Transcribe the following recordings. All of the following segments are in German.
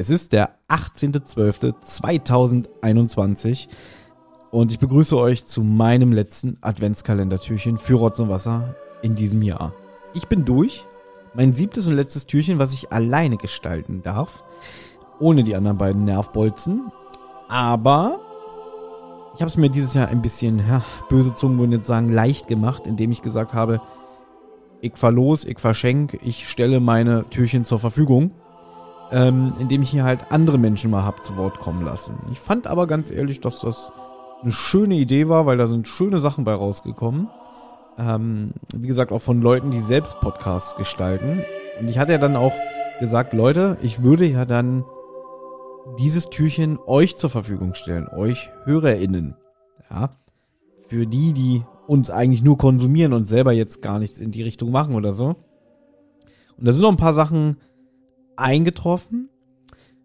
Es ist der 18.12.2021 und ich begrüße euch zu meinem letzten Adventskalendertürchen für Rotz und Wasser in diesem Jahr. Ich bin durch. Mein siebtes und letztes Türchen, was ich alleine gestalten darf. Ohne die anderen beiden Nervbolzen. Aber ich habe es mir dieses Jahr ein bisschen, ja, böse Zungen würden jetzt sagen, leicht gemacht, indem ich gesagt habe, ich fahr los, ich verschenk, ich stelle meine Türchen zur Verfügung ähm, indem ich hier halt andere Menschen mal hab zu Wort kommen lassen. Ich fand aber ganz ehrlich, dass das eine schöne Idee war, weil da sind schöne Sachen bei rausgekommen. Ähm, wie gesagt, auch von Leuten, die selbst Podcasts gestalten. Und ich hatte ja dann auch gesagt, Leute, ich würde ja dann dieses Türchen euch zur Verfügung stellen, euch HörerInnen. Ja. Für die, die uns eigentlich nur konsumieren und selber jetzt gar nichts in die Richtung machen oder so. Und da sind noch ein paar Sachen eingetroffen.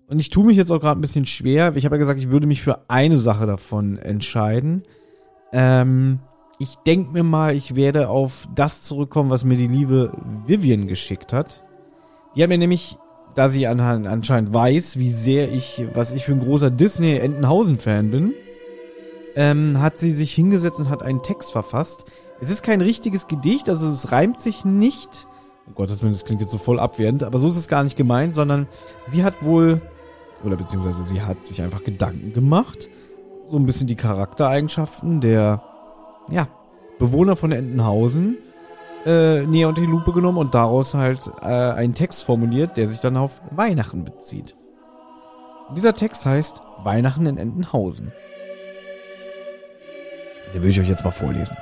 Und ich tue mich jetzt auch gerade ein bisschen schwer. Ich habe ja gesagt, ich würde mich für eine Sache davon entscheiden. Ähm, ich denke mir mal, ich werde auf das zurückkommen, was mir die liebe Vivian geschickt hat. Die hat mir nämlich, da sie anscheinend weiß, wie sehr ich, was ich für ein großer Disney-Entenhausen-Fan bin, ähm, hat sie sich hingesetzt und hat einen Text verfasst. Es ist kein richtiges Gedicht, also es reimt sich nicht um Gottes Willen, das klingt jetzt so voll abwehrend, aber so ist es gar nicht gemeint, sondern sie hat wohl, oder beziehungsweise sie hat sich einfach Gedanken gemacht, so ein bisschen die Charaktereigenschaften der, ja, Bewohner von Entenhausen äh, näher unter die Lupe genommen und daraus halt äh, einen Text formuliert, der sich dann auf Weihnachten bezieht. Und dieser Text heißt Weihnachten in Entenhausen. Den will ich euch jetzt mal vorlesen.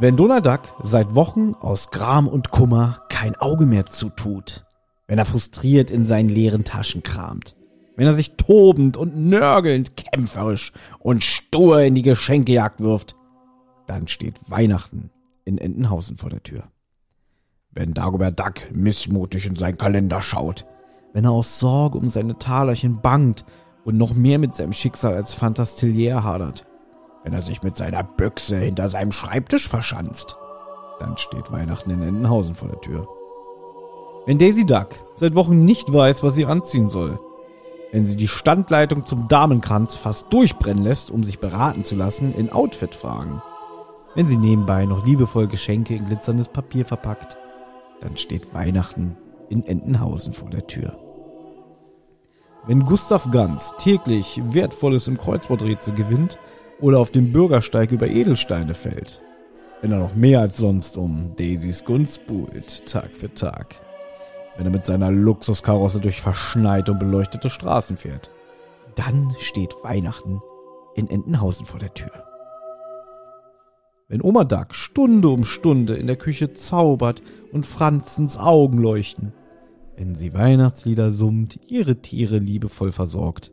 Wenn Donald Duck seit Wochen aus Gram und Kummer kein Auge mehr zutut, wenn er frustriert in seinen leeren Taschen kramt, wenn er sich tobend und nörgelnd, kämpferisch und stur in die Geschenkejagd wirft, dann steht Weihnachten in Entenhausen vor der Tür. Wenn Dagobert Duck missmutig in seinen Kalender schaut, wenn er aus Sorge um seine Talerchen bangt und noch mehr mit seinem Schicksal als Fantastillier hadert, wenn er sich mit seiner Büchse hinter seinem Schreibtisch verschanzt. Dann steht Weihnachten in Entenhausen vor der Tür. Wenn Daisy Duck seit Wochen nicht weiß, was sie anziehen soll, wenn sie die Standleitung zum Damenkranz fast durchbrennen lässt, um sich beraten zu lassen, in Outfit fragen, wenn sie nebenbei noch liebevoll Geschenke in glitzerndes Papier verpackt, dann steht Weihnachten in Entenhausen vor der Tür. Wenn Gustav Ganz täglich Wertvolles im Kreuzworträtsel gewinnt oder auf dem Bürgersteig über Edelsteine fällt. Wenn er noch mehr als sonst um Daisys Gunst buhlt, Tag für Tag. Wenn er mit seiner Luxuskarosse durch verschneite und beleuchtete Straßen fährt. Dann steht Weihnachten in Entenhausen vor der Tür. Wenn Oma Duck Stunde um Stunde in der Küche zaubert und Franzens Augen leuchten, wenn sie Weihnachtslieder summt, ihre Tiere liebevoll versorgt,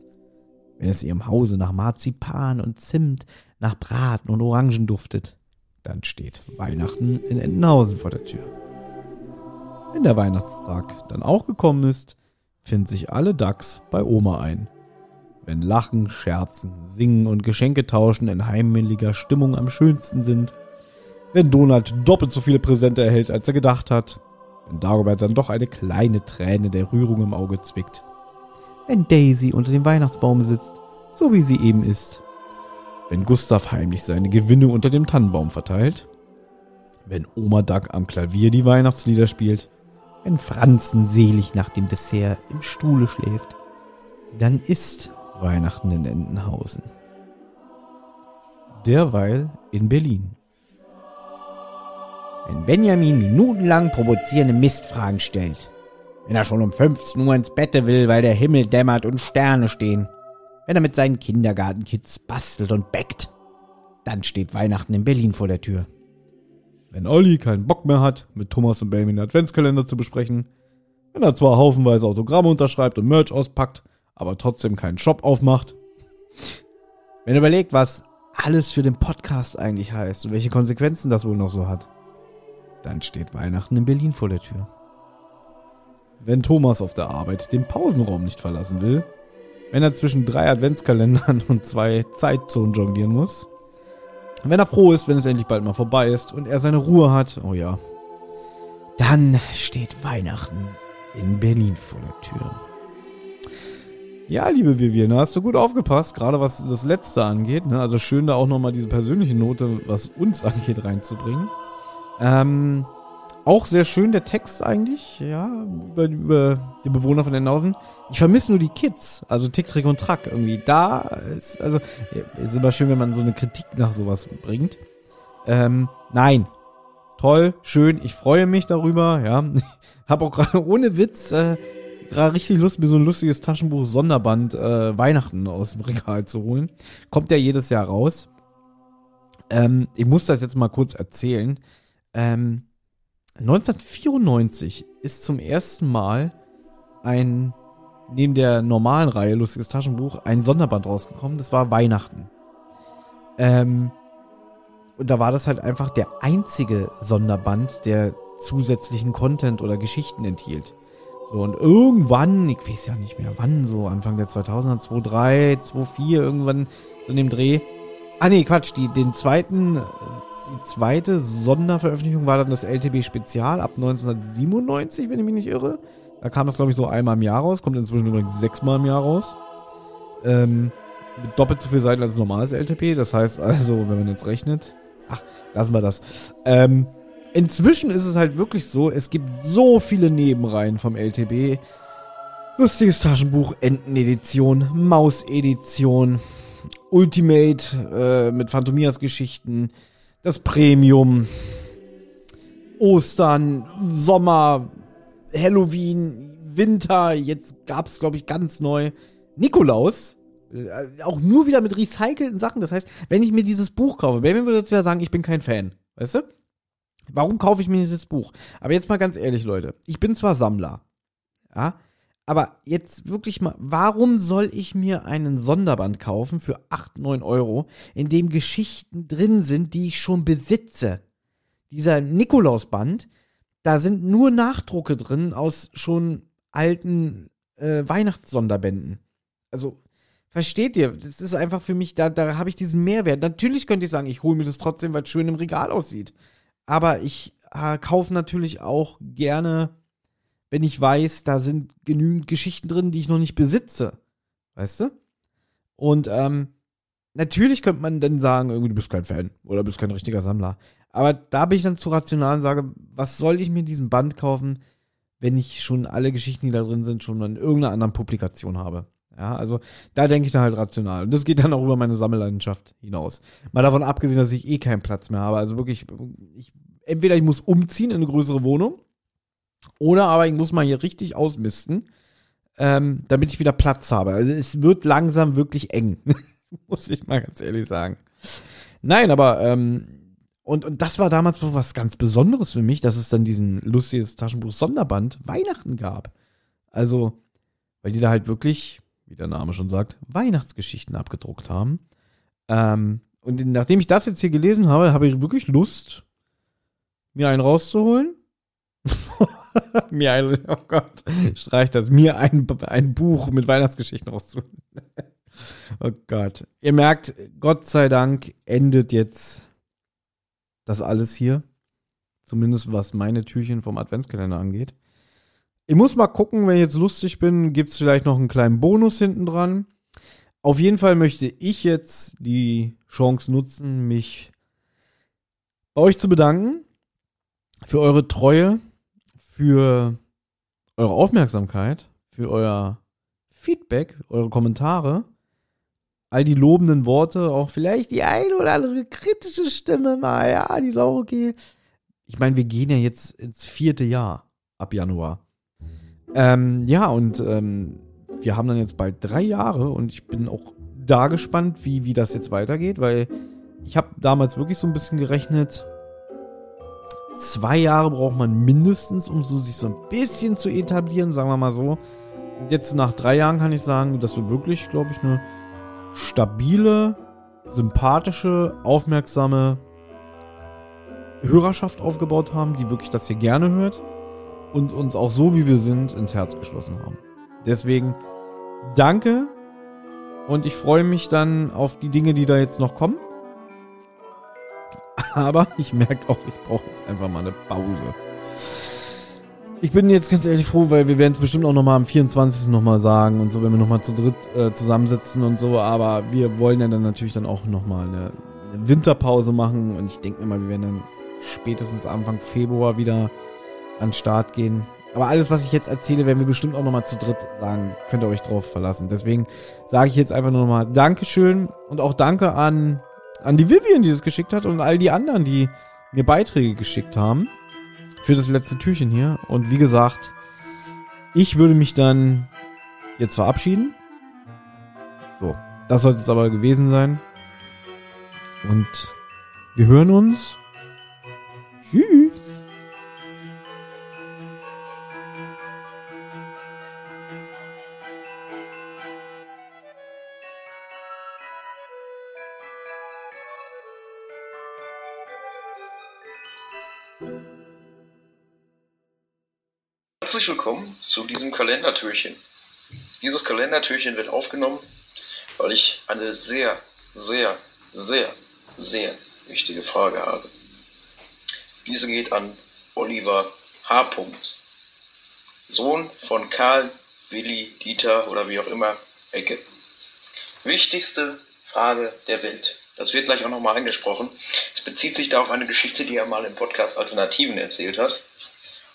wenn es ihrem Hause nach Marzipan und Zimt, nach Braten und Orangen duftet, dann steht Weihnachten in Entenhausen vor der Tür. Wenn der Weihnachtstag dann auch gekommen ist, finden sich alle Ducks bei Oma ein. Wenn Lachen, Scherzen, Singen und Geschenke tauschen in heimeliger Stimmung am schönsten sind, wenn Donald doppelt so viele Präsente erhält, als er gedacht hat, wenn Dagobert dann doch eine kleine Träne der Rührung im Auge zwickt, wenn Daisy unter dem Weihnachtsbaum sitzt, so wie sie eben ist. Wenn Gustav heimlich seine Gewinne unter dem Tannenbaum verteilt. Wenn Oma Duck am Klavier die Weihnachtslieder spielt. Wenn Franzen selig nach dem Dessert im Stuhle schläft. Dann ist Weihnachten in Entenhausen. Derweil in Berlin. Wenn Benjamin minutenlang provozierende Mistfragen stellt, wenn er schon um 15 Uhr ins Bette will, weil der Himmel dämmert und Sterne stehen. Wenn er mit seinen Kindergartenkids bastelt und bäckt. Dann steht Weihnachten in Berlin vor der Tür. Wenn Olli keinen Bock mehr hat, mit Thomas und Benjamin den Adventskalender zu besprechen, wenn er zwar haufenweise Autogramme unterschreibt und Merch auspackt, aber trotzdem keinen Shop aufmacht. Wenn er überlegt, was alles für den Podcast eigentlich heißt und welche Konsequenzen das wohl noch so hat, dann steht Weihnachten in Berlin vor der Tür wenn Thomas auf der Arbeit den Pausenraum nicht verlassen will, wenn er zwischen drei Adventskalendern und zwei Zeitzonen jonglieren muss, wenn er froh ist, wenn es endlich bald mal vorbei ist und er seine Ruhe hat, oh ja, dann steht Weihnachten in Berlin vor der Tür. Ja, liebe Vivian, hast du gut aufgepasst, gerade was das Letzte angeht. Ne? Also schön da auch nochmal diese persönliche Note, was uns angeht, reinzubringen. Ähm, auch sehr schön der Text eigentlich, ja, über, über die Bewohner von Enhausen. Ich vermisse nur die Kids, also Tick, Trick und Track irgendwie. Da ist, also, ist immer schön, wenn man so eine Kritik nach sowas bringt. Ähm, nein. Toll, schön, ich freue mich darüber, ja. Hab auch gerade ohne Witz, äh, gerade richtig Lust, mir so ein lustiges Taschenbuch Sonderband äh, Weihnachten aus dem Regal zu holen. Kommt ja jedes Jahr raus. Ähm, ich muss das jetzt mal kurz erzählen. Ähm, 1994 ist zum ersten Mal ein, neben der normalen Reihe Lustiges Taschenbuch, ein Sonderband rausgekommen. Das war Weihnachten. Ähm, und da war das halt einfach der einzige Sonderband, der zusätzlichen Content oder Geschichten enthielt. So, und irgendwann, ich weiß ja nicht mehr wann, so Anfang der 2000er, 2003, 2004, irgendwann so in dem Dreh. Ah nee, Quatsch, die, den zweiten, die zweite Sonderveröffentlichung war dann das LTB Spezial ab 1997, wenn ich mich nicht irre. Da kam das, glaube ich, so einmal im Jahr raus, kommt inzwischen übrigens sechsmal im Jahr raus. Ähm, mit doppelt so viel Seiten als normales LTP, das heißt also, wenn man jetzt rechnet, ach, lassen wir das. Ähm, inzwischen ist es halt wirklich so, es gibt so viele Nebenreihen vom LTB. Lustiges Taschenbuch, Entenedition, Maus-Edition, Ultimate äh, mit Phantomias Geschichten, das Premium, Ostern, Sommer, Halloween, Winter, jetzt gab es, glaube ich, ganz neu Nikolaus. Äh, auch nur wieder mit recycelten Sachen. Das heißt, wenn ich mir dieses Buch kaufe, Baby würde jetzt wieder sagen, ich bin kein Fan. Weißt du? Warum kaufe ich mir dieses Buch? Aber jetzt mal ganz ehrlich, Leute. Ich bin zwar Sammler. Ja. Aber jetzt wirklich mal, warum soll ich mir einen Sonderband kaufen für 8, 9 Euro, in dem Geschichten drin sind, die ich schon besitze? Dieser Nikolausband, da sind nur Nachdrucke drin aus schon alten äh, Weihnachtssonderbänden. Also, versteht ihr? Das ist einfach für mich, da, da habe ich diesen Mehrwert. Natürlich könnt ihr sagen, ich hole mir das trotzdem, weil es schön im Regal aussieht. Aber ich äh, kaufe natürlich auch gerne, wenn ich weiß, da sind genügend Geschichten drin, die ich noch nicht besitze. Weißt du? Und ähm, natürlich könnte man dann sagen, irgendwie, du bist kein Fan oder bist kein richtiger Sammler. Aber da bin ich dann zu rational und sage, was soll ich mir diesen Band kaufen, wenn ich schon alle Geschichten, die da drin sind, schon in irgendeiner anderen Publikation habe. Ja, also da denke ich dann halt rational. Und das geht dann auch über meine Sammelleidenschaft hinaus. Mal davon abgesehen, dass ich eh keinen Platz mehr habe. Also wirklich, ich, entweder ich muss umziehen in eine größere Wohnung oder aber ich muss mal hier richtig ausmisten, ähm, damit ich wieder Platz habe. Also es wird langsam wirklich eng. muss ich mal ganz ehrlich sagen. Nein, aber ähm, und, und das war damals was ganz Besonderes für mich, dass es dann diesen lustiges Taschenbuch Sonderband Weihnachten gab. Also, weil die da halt wirklich, wie der Name schon sagt, Weihnachtsgeschichten abgedruckt haben. Ähm, und nachdem ich das jetzt hier gelesen habe, habe ich wirklich Lust, mir einen rauszuholen. mir ein, oh Gott, streich das, mir ein, ein Buch mit Weihnachtsgeschichten rauszuholen. oh Gott. Ihr merkt, Gott sei Dank endet jetzt das alles hier. Zumindest was meine Türchen vom Adventskalender angeht. Ich muss mal gucken, wenn ich jetzt lustig bin, gibt es vielleicht noch einen kleinen Bonus hinten dran. Auf jeden Fall möchte ich jetzt die Chance nutzen, mich bei euch zu bedanken für eure Treue, für eure Aufmerksamkeit, für euer Feedback, eure Kommentare all die lobenden Worte, auch vielleicht die ein oder andere kritische Stimme mal, ja, die ist auch okay. Ich meine, wir gehen ja jetzt ins vierte Jahr ab Januar. Ähm, ja, und ähm, wir haben dann jetzt bald drei Jahre und ich bin auch da gespannt, wie, wie das jetzt weitergeht, weil ich habe damals wirklich so ein bisschen gerechnet, zwei Jahre braucht man mindestens, um so sich so ein bisschen zu etablieren, sagen wir mal so. Jetzt nach drei Jahren kann ich sagen, dass wir wirklich, glaube ich, eine stabile, sympathische, aufmerksame Hörerschaft aufgebaut haben, die wirklich das hier gerne hört und uns auch so, wie wir sind, ins Herz geschlossen haben. Deswegen danke und ich freue mich dann auf die Dinge, die da jetzt noch kommen. Aber ich merke auch, ich brauche jetzt einfach mal eine Pause. ich bin jetzt ganz ehrlich froh, weil wir werden es bestimmt auch nochmal am 24. nochmal sagen und so, wenn wir nochmal zu dritt äh, zusammensitzen und so. Aber wir wollen ja dann natürlich dann auch nochmal eine, eine Winterpause machen. Und ich denke mir mal, wir werden dann spätestens Anfang Februar wieder an den Start gehen. Aber alles, was ich jetzt erzähle, werden wir bestimmt auch nochmal zu dritt sagen. Könnt ihr euch drauf verlassen. Deswegen sage ich jetzt einfach nur nochmal Dankeschön und auch Danke an, an die Vivian, die das geschickt hat und all die anderen, die mir Beiträge geschickt haben für das letzte Türchen hier. Und wie gesagt, ich würde mich dann jetzt verabschieden. So, das sollte es aber gewesen sein. Und wir hören uns. Tschüss. Herzlich willkommen zu diesem Kalendertürchen. Dieses Kalendertürchen wird aufgenommen, weil ich eine sehr, sehr, sehr, sehr wichtige Frage habe. Diese geht an Oliver H. Sohn von Karl, Willi, Dieter oder wie auch immer, Ecke. Wichtigste Frage der Welt. Das wird gleich auch nochmal angesprochen. Es bezieht sich da auf eine Geschichte, die er mal im Podcast Alternativen erzählt hat.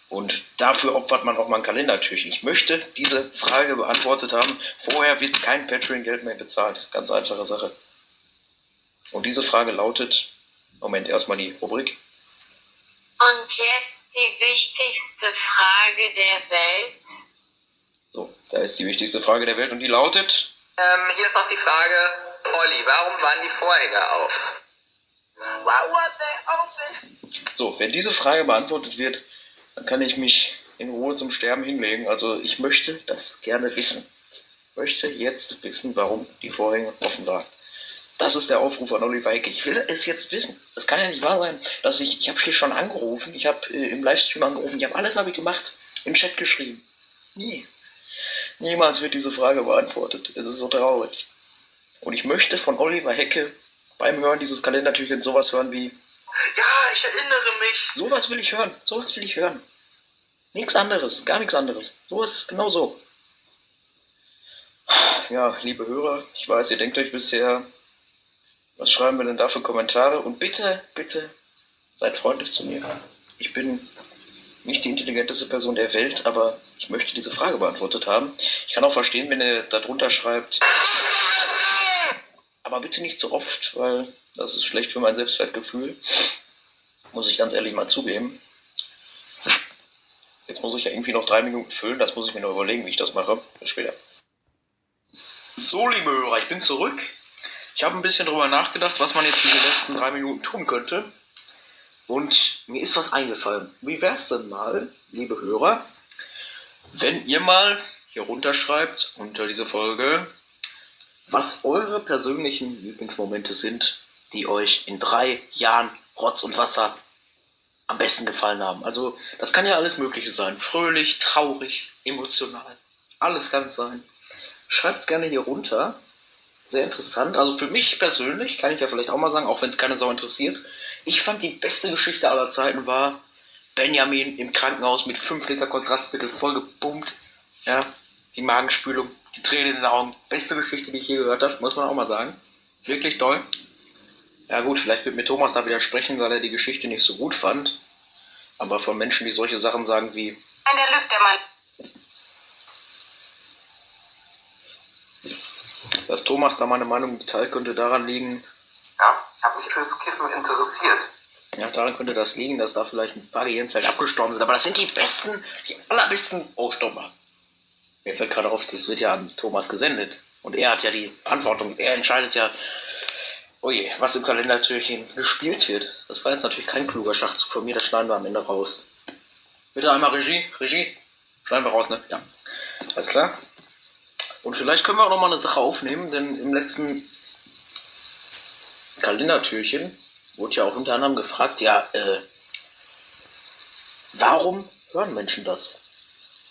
Und dafür opfert man auch mal ein Kalendertürchen. Ich möchte diese Frage beantwortet haben. Vorher wird kein Patreon-Geld mehr bezahlt. Ganz einfache Sache. Und diese Frage lautet, Moment, erstmal die Rubrik. Und jetzt die wichtigste Frage der Welt. So, da ist die wichtigste Frage der Welt und die lautet. Ähm, hier ist noch die Frage, Olli, warum waren die Vorhänge auf? Why were they open? So, wenn diese Frage beantwortet wird, dann kann ich mich in Ruhe zum Sterben hinlegen. Also ich möchte das gerne wissen. Ich möchte jetzt wissen, warum die Vorhänge offen waren. Das ist der Aufruf an Olli Weike. Ich will es jetzt wissen. Das kann ja nicht wahr sein, dass ich, ich habe hier schon angerufen, ich habe äh, im Livestream angerufen, ich habe alles habe ich gemacht, den Chat geschrieben. Nie. Niemals wird diese Frage beantwortet. Es ist so traurig. Und ich möchte von Oliver Hecke beim Hören dieses Kalendertürchen sowas hören wie Ja, ich erinnere mich. Sowas will ich hören. Sowas will ich hören. Nichts anderes, gar nichts anderes. So ist genau so. Ja, liebe Hörer, ich weiß, ihr denkt euch bisher, was schreiben wir denn da für Kommentare? Und bitte, bitte, seid freundlich zu mir. Ich bin nicht die intelligenteste Person der Welt, aber ich möchte diese Frage beantwortet haben. Ich kann auch verstehen, wenn ihr darunter schreibt, aber bitte nicht zu oft, weil das ist schlecht für mein Selbstwertgefühl. Muss ich ganz ehrlich mal zugeben. Jetzt muss ich ja irgendwie noch drei Minuten füllen, das muss ich mir noch überlegen, wie ich das mache. Bis später. So, liebe Hörer, ich bin zurück. Ich habe ein bisschen drüber nachgedacht, was man jetzt diese letzten drei Minuten tun könnte. Und mir ist was eingefallen. Wie wäre es denn mal, liebe Hörer, wenn ihr mal hier runterschreibt unter diese Folge, was eure persönlichen Lieblingsmomente sind, die euch in drei Jahren Rotz und Wasser am besten gefallen haben. Also das kann ja alles Mögliche sein. Fröhlich, traurig, emotional. Alles kann es sein. Schreibt es gerne hier runter. Sehr interessant. Also für mich persönlich, kann ich ja vielleicht auch mal sagen, auch wenn es keine Sau interessiert, ich fand die beste Geschichte aller Zeiten war Benjamin im Krankenhaus mit 5 Liter Kontrastmittel vollgepumpt. Ja, die Magenspülung, die Tränen in den Augen. Beste Geschichte, die ich je gehört habe, muss man auch mal sagen. Wirklich toll. Ja gut, vielleicht wird mir Thomas da widersprechen, weil er die Geschichte nicht so gut fand. Aber von Menschen, die solche Sachen sagen wie, Nein, der lügt, der Mann. dass Thomas da meine Meinung teilt, könnte daran liegen, Ja, ich habe mich fürs Kiffen interessiert. ja, daran könnte das liegen, dass da vielleicht ein paar Gehirnzellen abgestorben sind. Aber das sind die besten, die allerbesten. Oh, stopp mal. Mir fällt gerade auf, das wird ja an Thomas gesendet. Und er hat ja die Verantwortung. Er entscheidet ja, oh was im Kalendertürchen gespielt wird. Das war jetzt natürlich kein kluger Schachzug von mir, das schneiden wir am Ende raus. Bitte einmal Regie, Regie. Schneiden wir raus, ne? Ja. Alles klar. Und vielleicht können wir auch noch mal eine Sache aufnehmen, denn im letzten Kalendertürchen wurde ja auch unter anderem gefragt, ja, äh, warum hören Menschen das?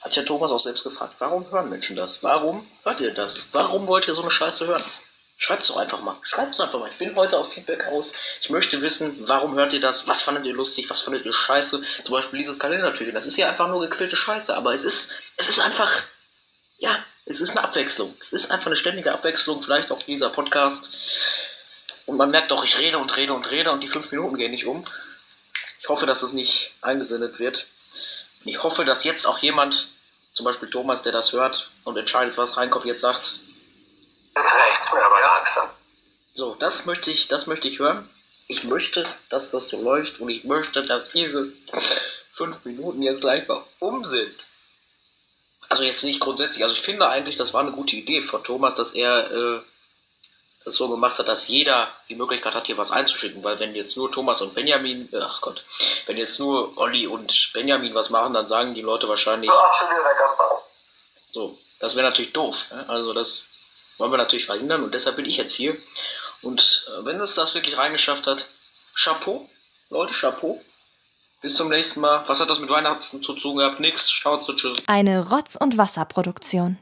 Hat ja Thomas auch selbst gefragt, warum hören Menschen das? Warum hört ihr das? Warum wollt ihr so eine Scheiße hören? Schreibt es doch einfach mal. Schreibt es einfach mal. Ich bin heute auf Feedback aus. Ich möchte wissen, warum hört ihr das? Was fandet ihr lustig? Was fandet ihr scheiße? Zum Beispiel dieses Kalendertürchen. Das ist ja einfach nur gequillte Scheiße. Aber es ist, es ist einfach, ja, es ist eine Abwechslung. Es ist einfach eine ständige Abwechslung. Vielleicht auch dieser Podcast. Und man merkt auch, ich rede und rede und rede und die fünf Minuten gehen nicht um. Ich hoffe, dass es nicht eingesendet wird. Und ich hoffe, dass jetzt auch jemand, zum Beispiel Thomas, der das hört und entscheidet, was reinkommt, jetzt sagt, rechts, mir aber langsam. So, das möchte ich, das möchte ich hören. Ich möchte, dass das so läuft und ich möchte, dass diese fünf Minuten jetzt gleich mal um sind. Also jetzt nicht grundsätzlich. Also ich finde eigentlich, das war eine gute Idee von Thomas, dass er äh, das so gemacht hat, dass jeder die Möglichkeit hat, hier was einzuschicken. Weil wenn jetzt nur Thomas und Benjamin, äh, ach Gott, wenn jetzt nur Olli und Benjamin was machen, dann sagen die Leute wahrscheinlich. So, absolut, Herr Kasper. So, das wäre natürlich doof. Ne? Also das wollen wir natürlich verhindern und deshalb bin ich jetzt hier. Und äh, wenn es das wirklich reingeschafft hat, Chapeau, Leute, Chapeau. Bis zum nächsten Mal. Was hat das mit Weihnachten zu tun gehabt? Nix. Schaut tschüss. Eine Rotz- und Wasserproduktion.